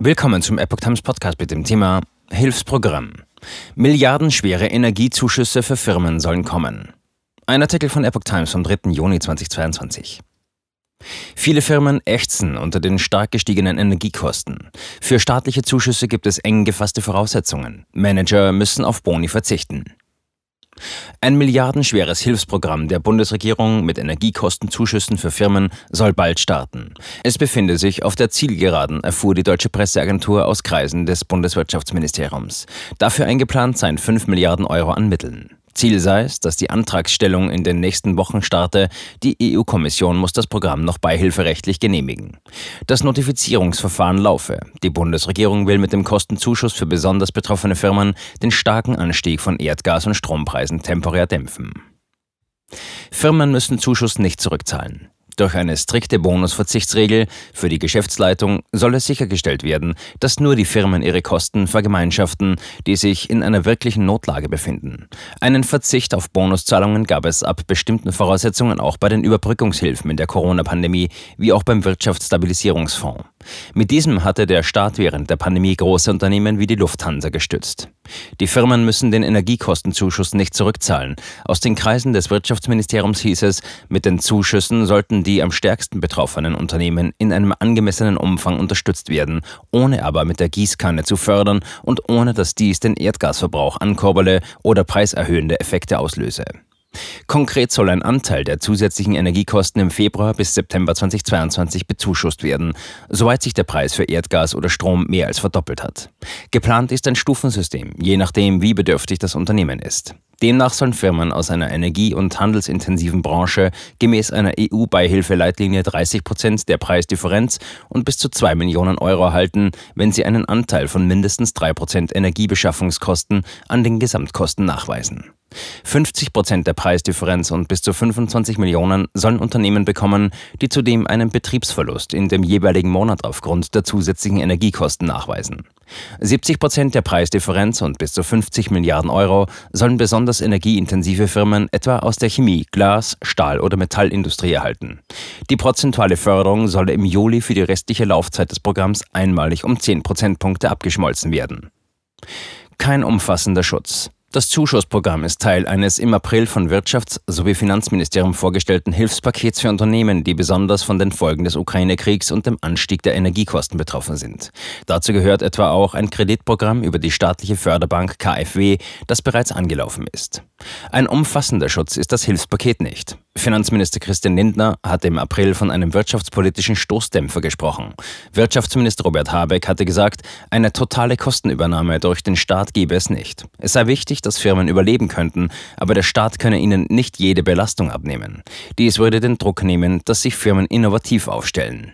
Willkommen zum Epoch Times Podcast mit dem Thema Hilfsprogramm. Milliardenschwere Energiezuschüsse für Firmen sollen kommen. Ein Artikel von Epoch Times vom 3. Juni 2022. Viele Firmen ächzen unter den stark gestiegenen Energiekosten. Für staatliche Zuschüsse gibt es eng gefasste Voraussetzungen. Manager müssen auf Boni verzichten. Ein milliardenschweres Hilfsprogramm der Bundesregierung mit Energiekostenzuschüssen für Firmen soll bald starten. Es befinde sich auf der Zielgeraden, erfuhr die deutsche Presseagentur aus Kreisen des Bundeswirtschaftsministeriums. Dafür eingeplant seien 5 Milliarden Euro an Mitteln. Ziel sei es, dass die Antragsstellung in den nächsten Wochen starte. Die EU-Kommission muss das Programm noch beihilferechtlich genehmigen. Das Notifizierungsverfahren laufe. Die Bundesregierung will mit dem Kostenzuschuss für besonders betroffene Firmen den starken Anstieg von Erdgas- und Strompreisen temporär dämpfen. Firmen müssen Zuschuss nicht zurückzahlen. Durch eine strikte Bonusverzichtsregel für die Geschäftsleitung soll es sichergestellt werden, dass nur die Firmen ihre Kosten vergemeinschaften, die sich in einer wirklichen Notlage befinden. Einen Verzicht auf Bonuszahlungen gab es ab bestimmten Voraussetzungen auch bei den Überbrückungshilfen in der Corona-Pandemie wie auch beim Wirtschaftsstabilisierungsfonds. Mit diesem hatte der Staat während der Pandemie große Unternehmen wie die Lufthansa gestützt. Die Firmen müssen den Energiekostenzuschuss nicht zurückzahlen. Aus den Kreisen des Wirtschaftsministeriums hieß es, mit den Zuschüssen sollten die am stärksten betroffenen Unternehmen in einem angemessenen Umfang unterstützt werden, ohne aber mit der Gießkanne zu fördern und ohne dass dies den Erdgasverbrauch ankurbele oder preiserhöhende Effekte auslöse. Konkret soll ein Anteil der zusätzlichen Energiekosten im Februar bis September 2022 bezuschusst werden, soweit sich der Preis für Erdgas oder Strom mehr als verdoppelt hat. Geplant ist ein Stufensystem, je nachdem, wie bedürftig das Unternehmen ist. Demnach sollen Firmen aus einer energie- und handelsintensiven Branche gemäß einer EU-Beihilfeleitlinie 30 Prozent der Preisdifferenz und bis zu 2 Millionen Euro erhalten, wenn sie einen Anteil von mindestens 3 Prozent Energiebeschaffungskosten an den Gesamtkosten nachweisen. 50 Prozent der Preisdifferenz und bis zu 25 Millionen sollen Unternehmen bekommen, die zudem einen Betriebsverlust in dem jeweiligen Monat aufgrund der zusätzlichen Energiekosten nachweisen. 70 Prozent der Preisdifferenz und bis zu 50 Milliarden Euro sollen besonders energieintensive Firmen etwa aus der Chemie, Glas, Stahl- oder Metallindustrie erhalten. Die prozentuale Förderung solle im Juli für die restliche Laufzeit des Programms einmalig um 10 Prozentpunkte abgeschmolzen werden. Kein umfassender Schutz. Das Zuschussprogramm ist Teil eines im April von Wirtschafts- sowie Finanzministerium vorgestellten Hilfspakets für Unternehmen, die besonders von den Folgen des Ukraine-Kriegs und dem Anstieg der Energiekosten betroffen sind. Dazu gehört etwa auch ein Kreditprogramm über die staatliche Förderbank KfW, das bereits angelaufen ist. Ein umfassender Schutz ist das Hilfspaket nicht. Finanzminister Christian Lindner hatte im April von einem wirtschaftspolitischen Stoßdämpfer gesprochen. Wirtschaftsminister Robert Habeck hatte gesagt, eine totale Kostenübernahme durch den Staat gebe es nicht. Es sei wichtig, dass Firmen überleben könnten, aber der Staat könne ihnen nicht jede Belastung abnehmen. Dies würde den Druck nehmen, dass sich Firmen innovativ aufstellen.